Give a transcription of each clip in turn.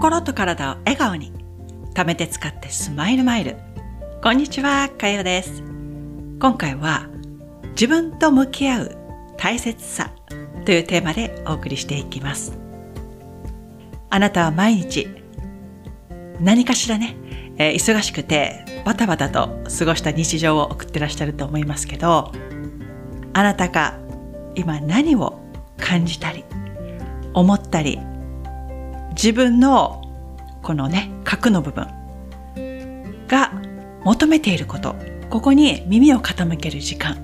心と体を笑顔に。貯めて使ってスマイルマイル。こんにちはかよです。今回は自分と向き合う大切さというテーマでお送りしていきます。あなたは毎日何かしらね、えー、忙しくてバタバタと過ごした日常を送ってらっしゃると思いますけどあなたが今何を感じたり思ったり自分のこのね核の部分が求めていること。ここに耳を傾ける時間。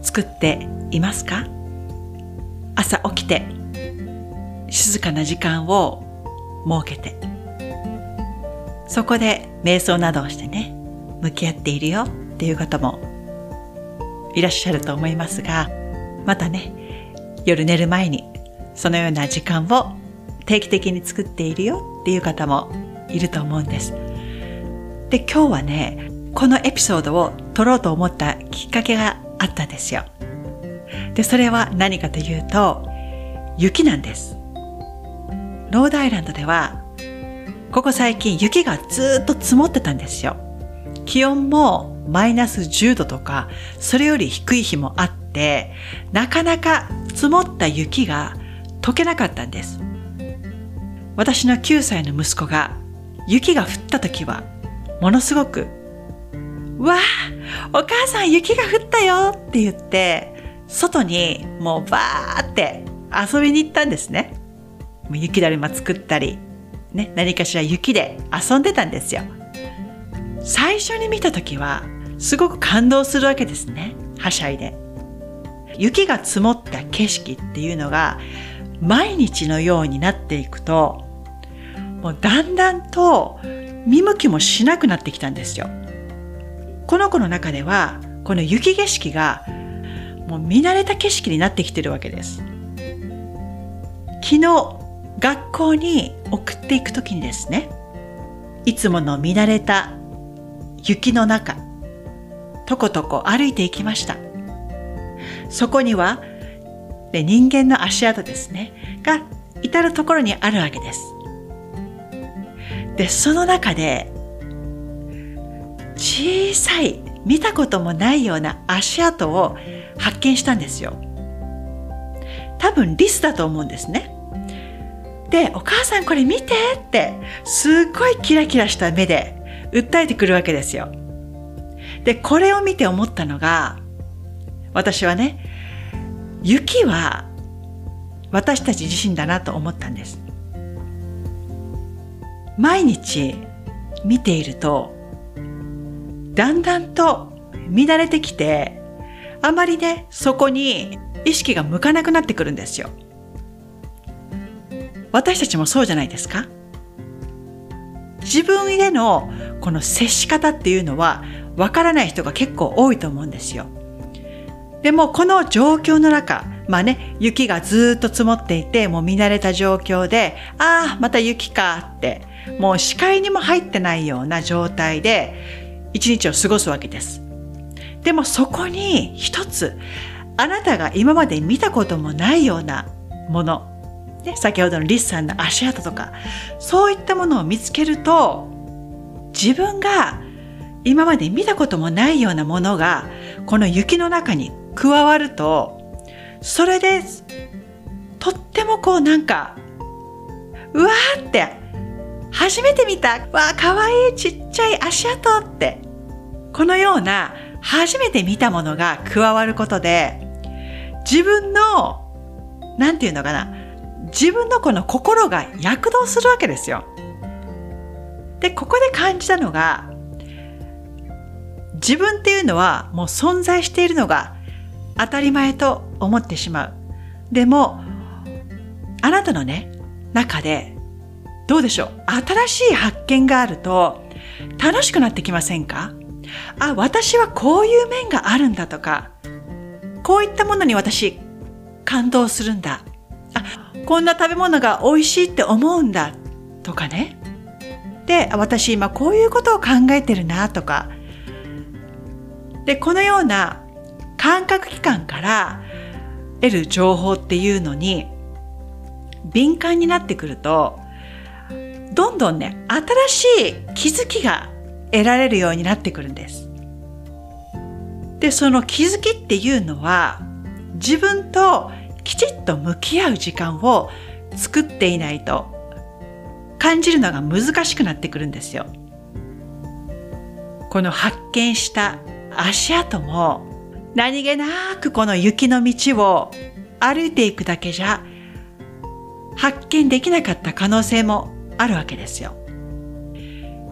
作っていますか？朝起きて静かな時間を設けて。そこで瞑想などをしてね向き合っているよ。っていう方もいらっしゃると思いますがまたね夜寝る前にそのような時間を定期的に作っているよっていう方もいると思うんです。で、今日はね、このエピソードを撮ろうと思ったきっかけがあったんですよ。で、それは何かというと、雪なんです。ロードアイランドでは、ここ最近雪がずっと積もってたんですよ。気温もマイナス10度とか、それより低い日もあって、なかなか積もった雪が溶けなかったんです。私の9歳の息子が雪が降った時はものすごく「わあお母さん雪が降ったよ!」って言って外にもうバーって遊びに行ったんですね。雪だるま作ったり、ね、何かしら雪で遊んでたんですよ。最初に見た時はすごく感動するわけですね。はしゃいで。雪が積もった景色っていうのが毎日のようになっていくともうだんだんと見向きもしなくなってきたんですよ。この子の中ではこの雪景色がもう見慣れた景色になってきてるわけです。昨日学校に送っていく時にですねいつもの見慣れた雪の中とことこ歩いていきましたそこにはで人間の足跡ですねが至るところにあるわけですで、その中で、小さい、見たこともないような足跡を発見したんですよ。多分リスだと思うんですね。で、お母さんこれ見てって、すっごいキラキラした目で訴えてくるわけですよ。で、これを見て思ったのが、私はね、雪は私たち自身だなと思ったんです。毎日見ていると、だんだんと乱れてきて、あまりね、そこに意識が向かなくなってくるんですよ。私たちもそうじゃないですか自分へのこの接し方っていうのはわからない人が結構多いと思うんですよ。でもこの状況の中、まあね、雪がずっと積もっていて、もう見慣れた状況で、ああ、また雪かってもう視界にも入ってないような状態で一日を過ごすわけです。でもそこに一つ、あなたが今まで見たこともないようなもの、ね、先ほどのリスさんの足跡とか、そういったものを見つけると、自分が今まで見たこともないようなものが、この雪の中に加わると、それで、とってもこうなんか、うわーって初めて見たわあかわいいちっちゃい足跡ってこのような初めて見たものが加わることで自分のなんていうのかな自分のこの心が躍動するわけですよ。でここで感じたのが自分っていうのはもう存在しているのが当たり前と思ってしまう。でもあなたのね中でどうでしょう？新しい発見があると楽しくなってきませんか？あ、私はこういう面があるんだとか、こういったものに私感動するんだ。あ、こんな食べ物が美味しいって思うんだとかね。で、私今こういうことを考えてるなとか。で、このような感覚器官から得る情報っていうのに敏感になってくるとどんどんね、新しい気づきが得られるようになってくるんです。で、その気づきっていうのは、自分ときちっと向き合う時間を作っていないと感じるのが難しくなってくるんですよ。この発見した足跡も何気なくこの雪の道を歩いていくだけじゃ発見できなかった可能性もあるわけですよ。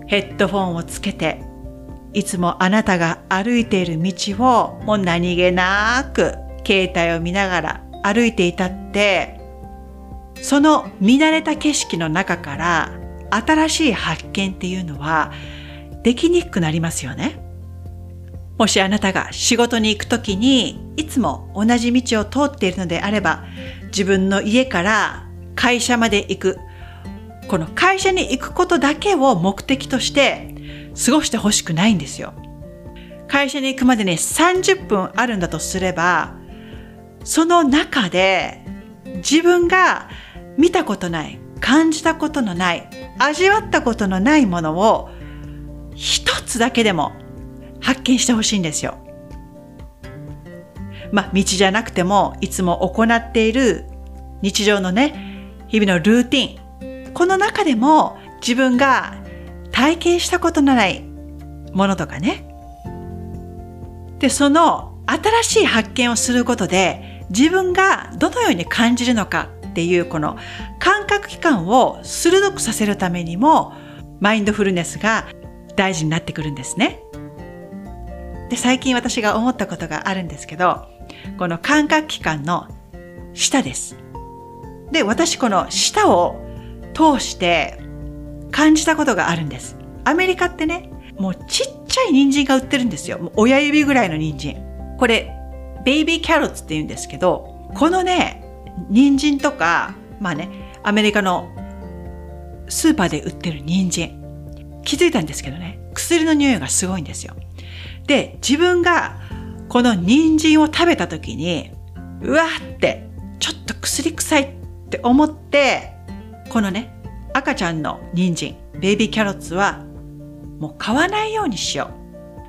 ヘッドフォンをつけていつもあなたが歩いている道をもう何気なく携帯を見ながら歩いていたってその見慣れた景色の中から新しい発見っていうのはできにくくなりますよね。もしあなたが仕事に行くときにいつも同じ道を通っているのであれば自分の家から会社まで行くこの会社に行くことだけを目的として過ごしてほしくないんですよ。会社に行くまでに30分あるんだとすればその中で自分が見たことない感じたことのない味わったことのないものを一つだけでも発見してほしいんですよ。まあ、道じゃなくても、いつも行っている日常のね、日々のルーティン。この中でも自分が体験したことのないものとかね。で、その新しい発見をすることで自分がどのように感じるのかっていうこの感覚器官を鋭くさせるためにもマインドフルネスが大事になってくるんですね。で、最近私が思ったことがあるんですけど、この感覚器官の舌です。で、私この舌を通して感じたことがあるんです。アメリカってね、もうちっちゃい人参が売ってるんですよ。親指ぐらいの人参。これ、ベイビーキャロッツって言うんですけど、このね、人参とか、まあね、アメリカのスーパーで売ってる人参。気づいたんですけどね、薬の匂いがすごいんですよ。で、自分がこの人参を食べた時に、うわって、ちょっと薬臭いって思って、このね、赤ちゃんの人参、ベイビーキャロッツは、もう買わないようにしよ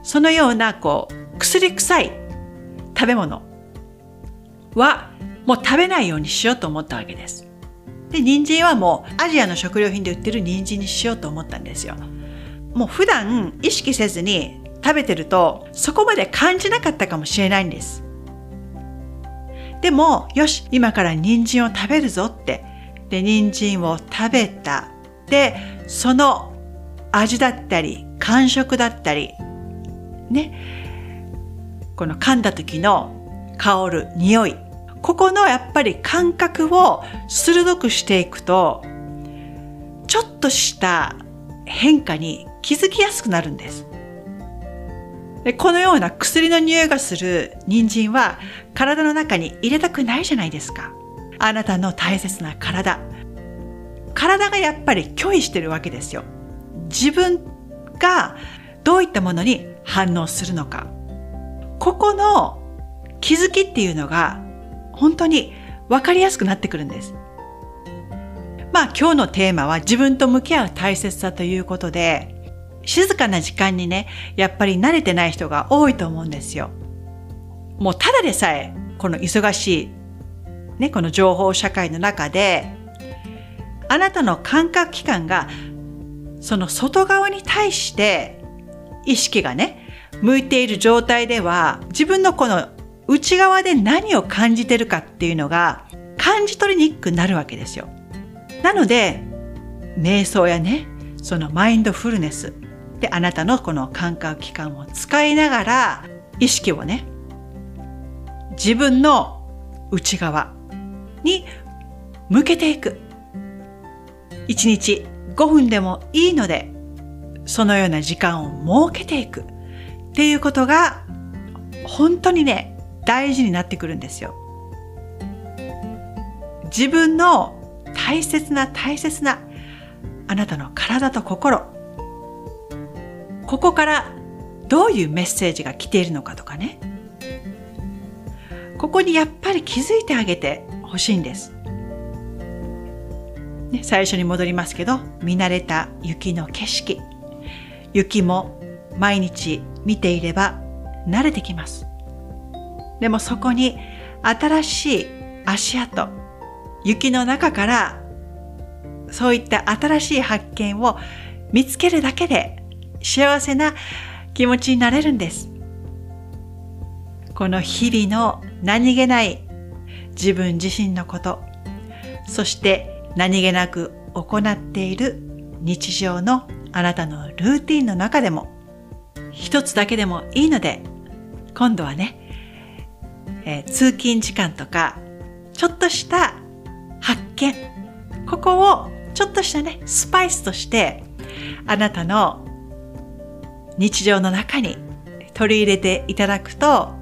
う。そのような、こう、薬臭い食べ物は、もう食べないようにしようと思ったわけです。で、人参はもうアジアの食料品で売ってる人参にしようと思ったんですよ。もう普段意識せずに食べてるとそこまで感じなかったかもしれないんです。でも、よし、今から人参を食べるぞって。で、人参を食べた。で、その味だったり、感触だったり、ね。この噛んだ時の香る匂い。ここのやっぱり感覚を鋭くしていくと、ちょっとした変化に気づきやすくなるんです。でこのような薬の匂いがする人参は体の中に入れたくないじゃないですか。あなたの大切な体。体がやっぱり拒否してるわけですよ。自分がどういったものに反応するのか。ここの気づきっていうのが本当に分かりやすくなってくるんです。まあ今日のテーマは自分と向き合う大切さということで、静かな時間にね、やっぱり慣れてない人が多いと思うんですよ。もうただでさえ、この忙しい、ね、この情報社会の中で、あなたの感覚器官が、その外側に対して意識がね、向いている状態では、自分のこの内側で何を感じてるかっていうのが感じ取りにくくなるわけですよ。なので、瞑想やね、そのマインドフルネス、で、あなたのこの感覚器官を使いながら、意識をね、自分の内側に向けていく。一日5分でもいいので、そのような時間を設けていくっていうことが、本当にね、大事になってくるんですよ。自分の大切な大切なあなたの体と心、ここからどういうメッセージが来ているのかとかね。ここにやっぱり気づいてあげてほしいんです。ね、最初に戻りますけど、見慣れた雪の景色。雪も毎日見ていれば慣れてきます。でもそこに新しい足跡、雪の中からそういった新しい発見を見つけるだけで幸せな気持ちになれるんです。この日々の何気ない自分自身のこと、そして何気なく行っている日常のあなたのルーティンの中でも一つだけでもいいので今度はね、えー、通勤時間とかちょっとした発見ここをちょっとしたねスパイスとしてあなたの日常の中に取り入れていただくと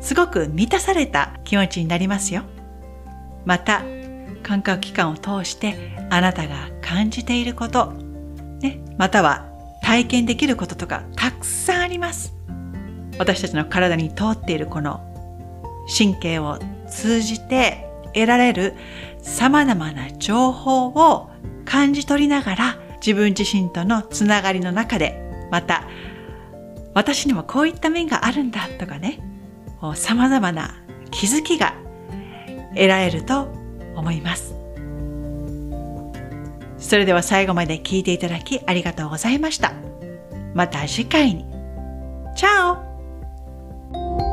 すごく満たされた気持ちになりますよ。また感覚器官を通してあなたが感じていること、ね、または体験できることとかたくさんあります。私たちの体に通っているこの神経を通じて得られる様々な情報を感じ取りながら自分自身とのつながりの中でまた私にもこういった面があるんだとかね様々な気づきが得られると思います。それでは最後まで聞いていただきありがとうございました。また次回に。チャオ